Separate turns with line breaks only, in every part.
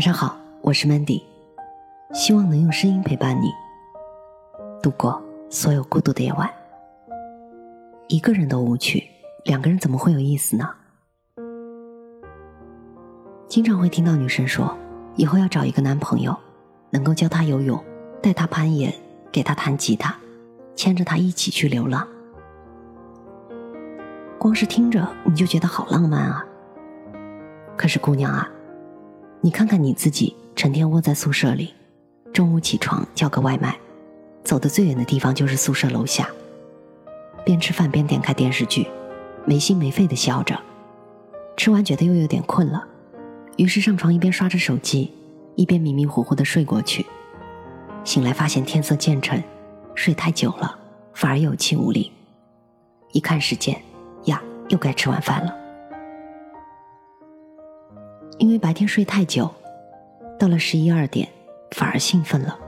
晚上好，我是 Mandy，希望能用声音陪伴你度过所有孤独的夜晚。一个人都无趣，两个人怎么会有意思呢？经常会听到女生说，以后要找一个男朋友，能够教她游泳，带她攀岩，给她弹吉他，牵着她一起去流浪。光是听着你就觉得好浪漫啊！可是姑娘啊。你看看你自己，成天窝在宿舍里，中午起床叫个外卖，走的最远的地方就是宿舍楼下。边吃饭边点开电视剧，没心没肺的笑着。吃完觉得又有点困了，于是上床一边刷着手机，一边迷迷糊糊的睡过去。醒来发现天色渐沉，睡太久了，反而有气无力。一看时间，呀，又该吃晚饭了。因为白天睡太久，到了十一二点，反而兴奋了，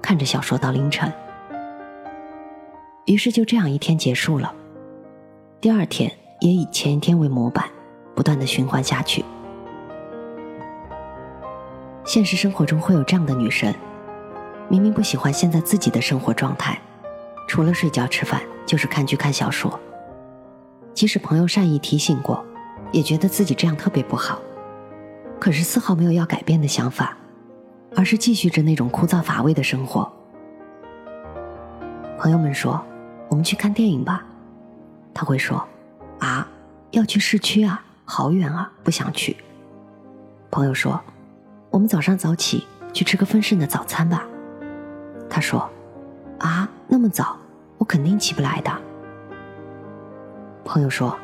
看着小说到凌晨。于是就这样一天结束了，第二天也以前一天为模板，不断的循环下去。现实生活中会有这样的女生，明明不喜欢现在自己的生活状态，除了睡觉吃饭就是看剧看小说，即使朋友善意提醒过，也觉得自己这样特别不好。可是丝毫没有要改变的想法，而是继续着那种枯燥乏味的生活。朋友们说：“我们去看电影吧。”他会说：“啊，要去市区啊，好远啊，不想去。”朋友说：“我们早上早起去吃个丰盛的早餐吧。”他说：“啊，那么早，我肯定起不来的。”朋友说：“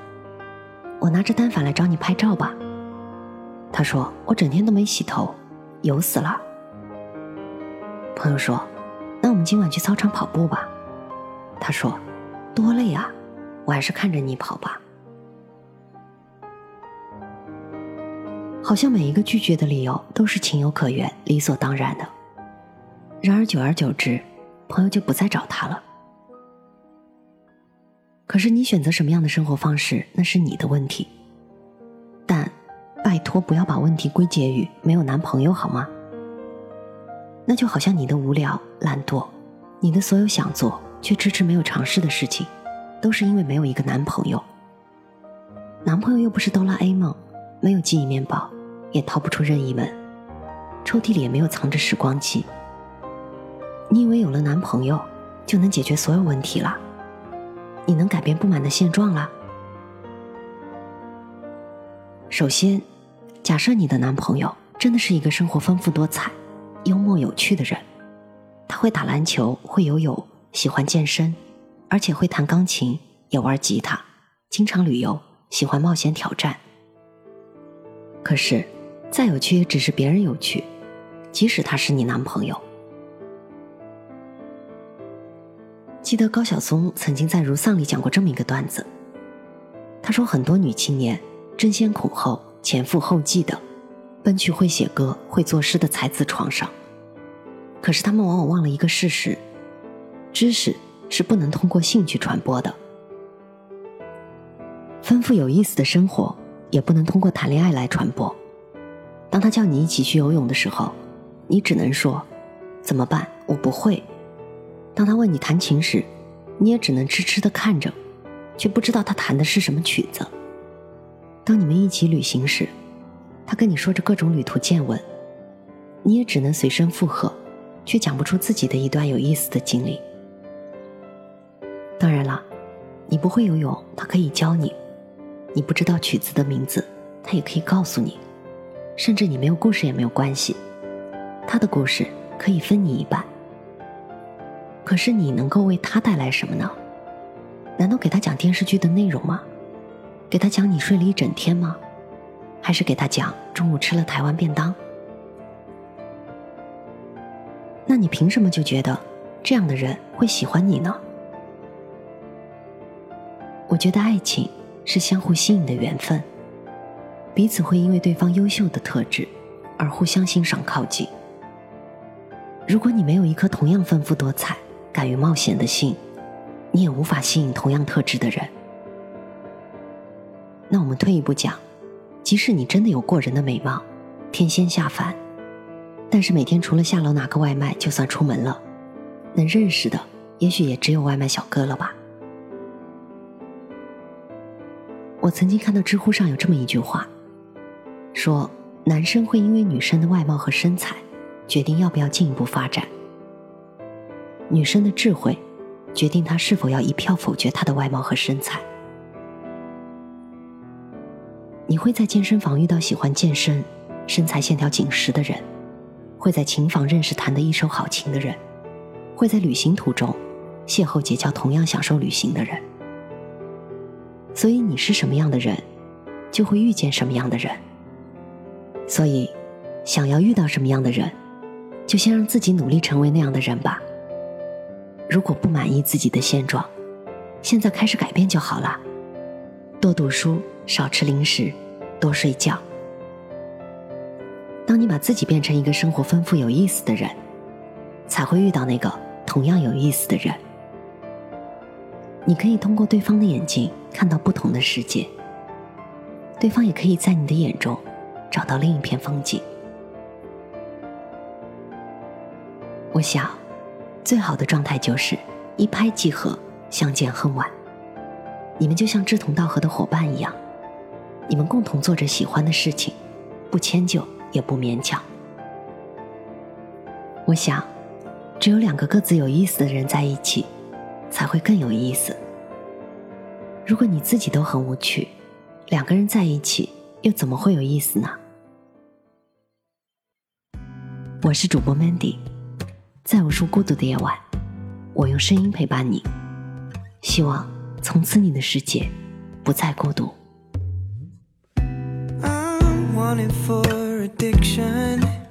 我拿着单反来找你拍照吧。”他说：“我整天都没洗头，油死了。”朋友说：“那我们今晚去操场跑步吧。”他说：“多累啊，我还是看着你跑吧。”好像每一个拒绝的理由都是情有可原、理所当然的。然而久而久之，朋友就不再找他了。可是你选择什么样的生活方式，那是你的问题。托，不要把问题归结于没有男朋友好吗？那就好像你的无聊、懒惰，你的所有想做却迟迟没有尝试的事情，都是因为没有一个男朋友。男朋友又不是哆啦 A 梦，没有记忆面包，也逃不出任意门，抽屉里也没有藏着时光机。你以为有了男朋友就能解决所有问题了？你能改变不满的现状了？首先。假设你的男朋友真的是一个生活丰富多彩、幽默有趣的人，他会打篮球、会游泳、喜欢健身，而且会弹钢琴、也玩吉他，经常旅游，喜欢冒险挑战。可是，再有趣也只是别人有趣，即使他是你男朋友。记得高晓松曾经在《如丧》里讲过这么一个段子，他说很多女青年争先恐后。前赴后继的奔去会写歌、会作诗的才子床上，可是他们往往忘了一个事实：知识是不能通过兴趣传播的，丰富有意思的生活也不能通过谈恋爱来传播。当他叫你一起去游泳的时候，你只能说：“怎么办？我不会。”当他问你弹琴时，你也只能痴痴的看着，却不知道他弹的是什么曲子。当你们一起旅行时，他跟你说着各种旅途见闻，你也只能随声附和，却讲不出自己的一段有意思的经历。当然了，你不会游泳，他可以教你；你不知道曲子的名字，他也可以告诉你；甚至你没有故事也没有关系，他的故事可以分你一半。可是你能够为他带来什么呢？难道给他讲电视剧的内容吗？给他讲你睡了一整天吗？还是给他讲中午吃了台湾便当？那你凭什么就觉得这样的人会喜欢你呢？我觉得爱情是相互吸引的缘分，彼此会因为对方优秀的特质而互相欣赏靠近。如果你没有一颗同样丰富多彩、敢于冒险的心，你也无法吸引同样特质的人。那我们退一步讲，即使你真的有过人的美貌，天仙下凡，但是每天除了下楼拿个外卖，就算出门了，能认识的也许也只有外卖小哥了吧。我曾经看到知乎上有这么一句话，说男生会因为女生的外貌和身材，决定要不要进一步发展；女生的智慧，决定她是否要一票否决她的外貌和身材。你会在健身房遇到喜欢健身、身材线条紧实的人，会在琴房认识弹得一手好琴的人，会在旅行途中邂逅结交同样享受旅行的人。所以你是什么样的人，就会遇见什么样的人。所以，想要遇到什么样的人，就先让自己努力成为那样的人吧。如果不满意自己的现状，现在开始改变就好了。多读书，少吃零食，多睡觉。当你把自己变成一个生活丰富有意思的人，才会遇到那个同样有意思的人。你可以通过对方的眼睛看到不同的世界，对方也可以在你的眼中找到另一片风景。我想，最好的状态就是一拍即合，相见恨晚。你们就像志同道合的伙伴一样，你们共同做着喜欢的事情，不迁就也不勉强。我想，只有两个各自有意思的人在一起。才会更有意思。如果你自己都很无趣，两个人在一起又怎么会有意思呢？我是主播 Mandy，在无数孤独的夜晚，我用声音陪伴你，希望从此你的世界不再孤独。accounted for addiction.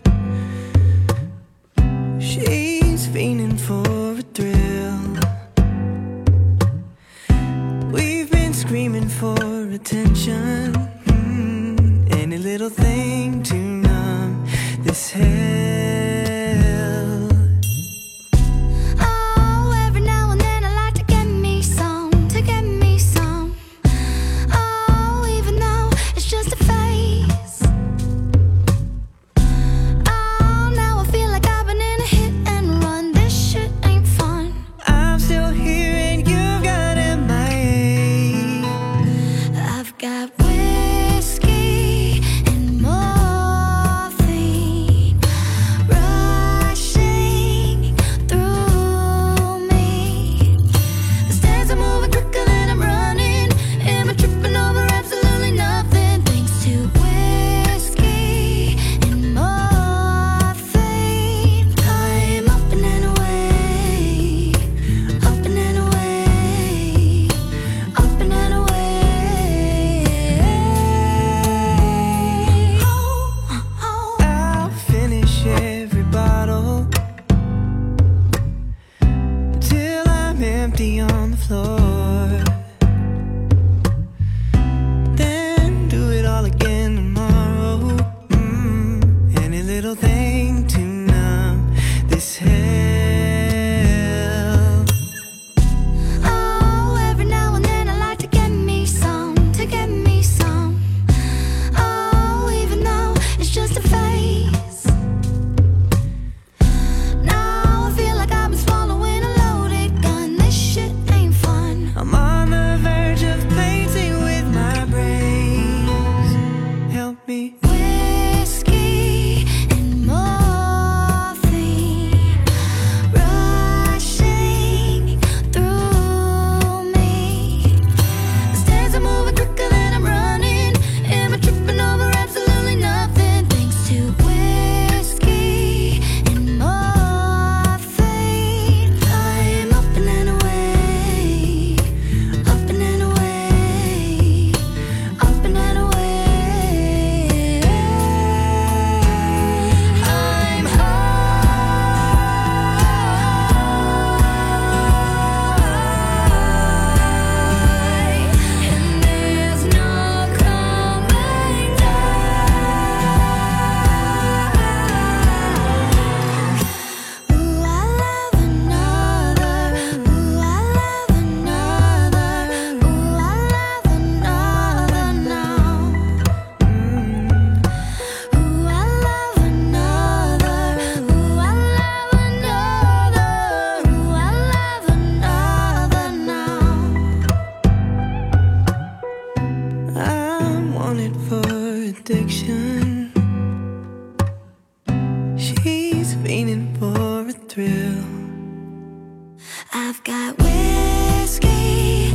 I've got whiskey.